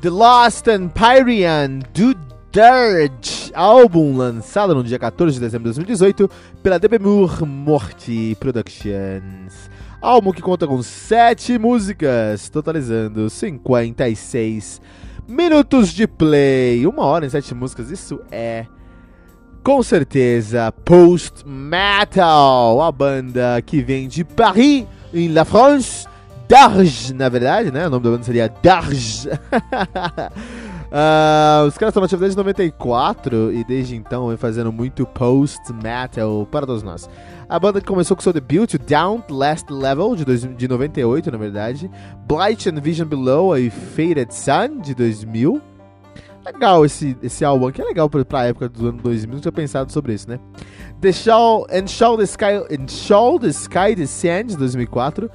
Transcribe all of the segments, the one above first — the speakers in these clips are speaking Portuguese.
The Lost Empyrean do Dirge, álbum lançado no dia 14 de dezembro de 2018 pela Debemur Morty Productions. Álbum que conta com 7 músicas, totalizando 56 minutos de play. Uma hora em 7 músicas, isso é com certeza Post Metal, a banda que vem de Paris, em La France Darge, na verdade, né? O nome da banda seria Darge. uh, os caras estão nativos desde 94 e desde então vem fazendo muito post-metal para todos nós. A banda começou com seu debut, Down Last Level, de, dois, de 98, na verdade. Blight and Vision Below e Faded Sun, de 2000. Legal esse, esse álbum aqui, é legal pra, pra época do ano 2000, não tinha pensado sobre isso, né? The Shall, and Shall the Sky, and Shall the Sky Descend, de 2004.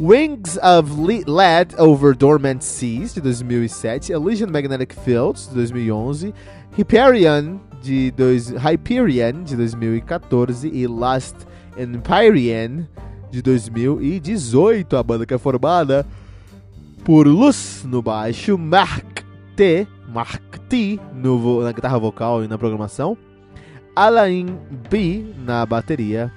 Wings of Lead Over Dormant Seas, de 2007, Elysian Magnetic Fields, de 2011, Hyperion, de, dois, Hyperion, de 2014 e Last Empyrean, de 2018, a banda que é formada por Luz no baixo, Mark T, Mark T no, na guitarra vocal e na programação, Alain B na bateria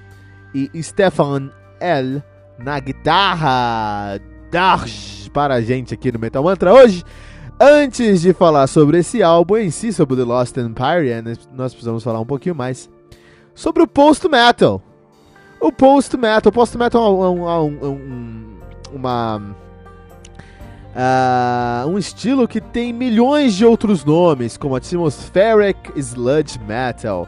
e Stefan L na guitarra Darsh para a gente aqui no Metal Mantra hoje. Antes de falar sobre esse álbum em si, sobre The Lost Empire, nós precisamos falar um pouquinho mais sobre o post metal. O post metal, o post metal é um, é um, é um, uma uh, um estilo que tem milhões de outros nomes, como atmospheric sludge metal,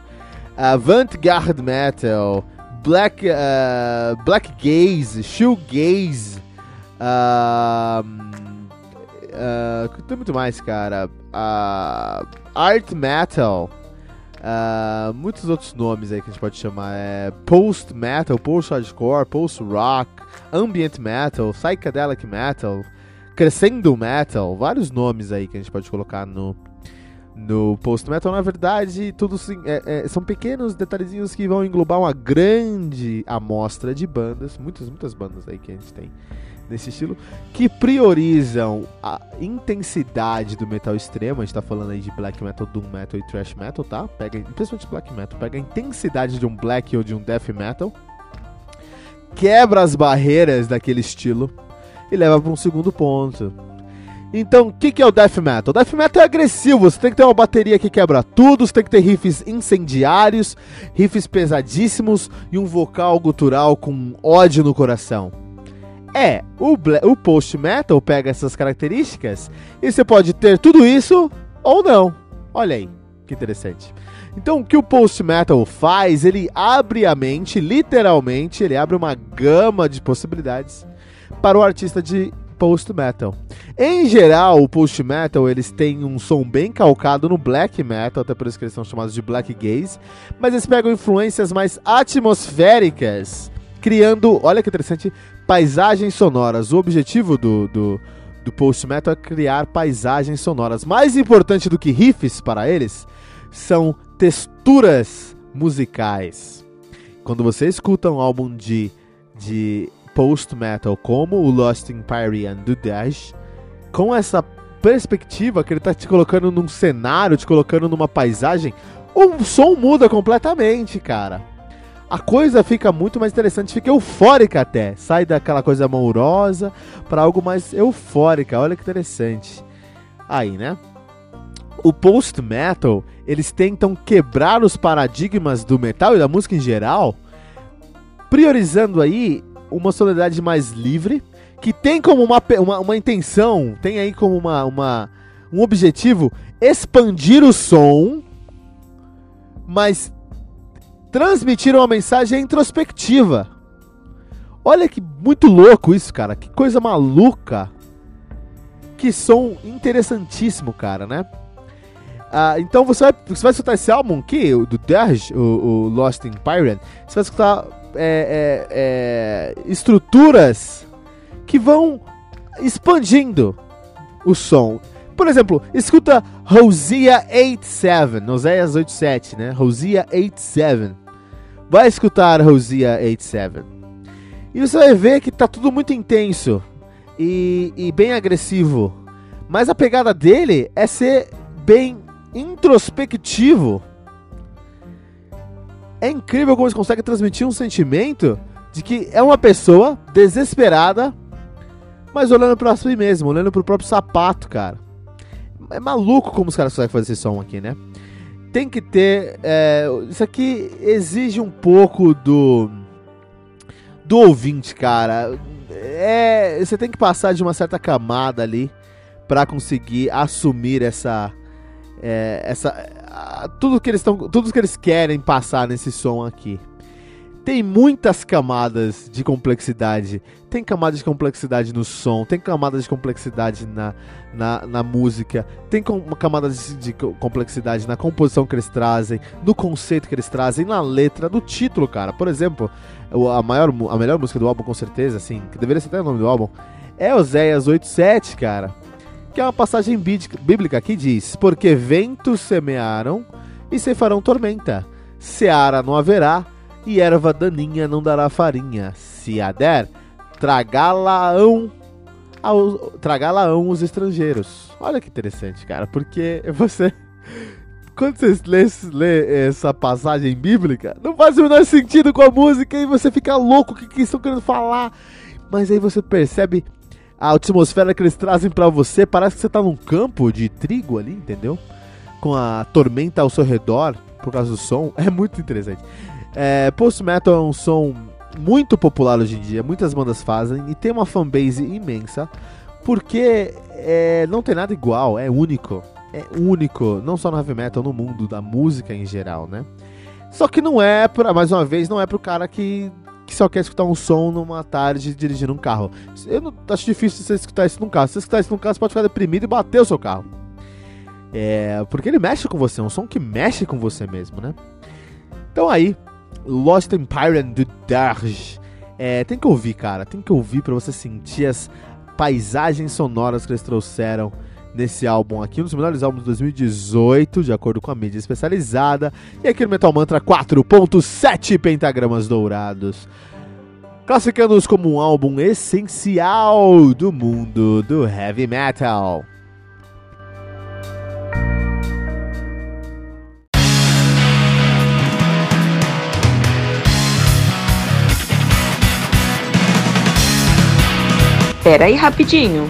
avant-garde metal, black, uh, black gaze, shoegaze, uh, uh, tem muito mais, cara. Uh, art metal, uh, muitos outros nomes aí que a gente pode chamar. É post metal, post hardcore, post rock, ambient metal, psychedelic metal, crescendo metal, vários nomes aí que a gente pode colocar no no post metal, na verdade, tudo é, é, são pequenos detalhezinhos que vão englobar uma grande amostra de bandas, muitas, muitas bandas aí que a gente tem nesse estilo, que priorizam a intensidade do metal extremo. A gente tá falando aí de black metal, doom metal e thrash metal, tá? Pega, principalmente black metal, pega a intensidade de um black ou de um death metal, quebra as barreiras daquele estilo e leva para um segundo ponto então, o que, que é o death metal? O death metal é agressivo, você tem que ter uma bateria que quebra tudo, você tem que ter riffs incendiários, riffs pesadíssimos e um vocal gutural com ódio no coração. É, o, o post metal pega essas características e você pode ter tudo isso ou não. Olha aí, que interessante. Então, o que o post metal faz? Ele abre a mente, literalmente, ele abre uma gama de possibilidades para o artista de post metal. Em geral, o post metal eles têm um som bem calcado no black metal, até por isso que eles são chamados de black gaze, mas eles pegam influências mais atmosféricas, criando, olha que interessante, paisagens sonoras. O objetivo do, do do post metal é criar paisagens sonoras. Mais importante do que riffs para eles são texturas musicais. Quando você escuta um álbum de, de post metal como o Lost Empire and the Dash, com essa perspectiva que ele está te colocando num cenário, te colocando numa paisagem, o som muda completamente, cara. A coisa fica muito mais interessante, fica eufórica até. Sai daquela coisa amorosa para algo mais eufórica. Olha que interessante. Aí, né? O post metal, eles tentam quebrar os paradigmas do metal e da música em geral, priorizando aí uma sonoridade mais livre, que tem como uma, uma, uma intenção, tem aí como uma, uma, um objetivo expandir o som mas transmitiram uma mensagem introspectiva. Olha que muito louco isso, cara. Que coisa maluca. Que som interessantíssimo, cara, né? Ah, então você vai, você vai escutar esse álbum aqui, do Dash, o, o Lost in Pirate. Você vai escutar é, é, é, estruturas que vão expandindo o som. Por exemplo, escuta Rosia 87, Oséias 87, né? Rosia 87. Vai escutar Rosia 87. E você vai ver que tá tudo muito intenso e, e bem agressivo. Mas a pegada dele é ser bem introspectivo. É incrível como ele consegue transmitir um sentimento de que é uma pessoa desesperada, mas olhando para si mesmo, olhando para o próprio sapato, cara é maluco como os caras conseguem fazer esse som aqui, né? Tem que ter. É, isso aqui exige um pouco do. Do ouvinte, cara. É, você tem que passar de uma certa camada ali para conseguir assumir essa. É, essa tudo que eles estão tudo que eles querem passar nesse som aqui tem muitas camadas de complexidade. Tem camadas de complexidade no som, tem camadas de complexidade na, na, na música, tem com, camadas de, de complexidade na composição que eles trazem, no conceito que eles trazem, na letra, no título, cara. Por exemplo, a, maior, a melhor música do álbum, com certeza, assim, que deveria ser até o nome do álbum, é Oséias 87, cara. Que é uma passagem bíblica que diz: Porque ventos semearam e se farão tormenta, seara não haverá e erva daninha não dará farinha. Se a der, tragá-la-ão tragá-la-ão os estrangeiros. Olha que interessante, cara, porque você quando você lê, lê, essa passagem bíblica, não faz o menor sentido com a música e você fica louco o que, que estão querendo falar. Mas aí você percebe a atmosfera que eles trazem para você, parece que você tá num campo de trigo ali, entendeu? Com a tormenta ao seu redor por causa do som, é muito interessante. É, Post Metal é um som muito popular hoje em dia, muitas bandas fazem e tem uma fanbase imensa, porque é, não tem nada igual, é único. É único, não só no heavy metal, no mundo da música em geral, né? Só que não é, pra, mais uma vez, não é pro cara que, que só quer escutar um som numa tarde dirigindo um carro. Eu não, acho difícil você escutar isso num carro. Se você escutar isso num carro, você pode ficar deprimido e bater o seu carro. É, porque ele mexe com você, é um som que mexe com você mesmo, né? Então aí, Lost Empire and the Dark. É, tem que ouvir, cara. Tem que ouvir para você sentir as paisagens sonoras que eles trouxeram nesse álbum aqui, um dos melhores álbuns de 2018, de acordo com a mídia especializada. E aqui no Metal Mantra 4.7 pentagramas dourados. Classificando-os como um álbum essencial do mundo do heavy metal. Pera aí rapidinho.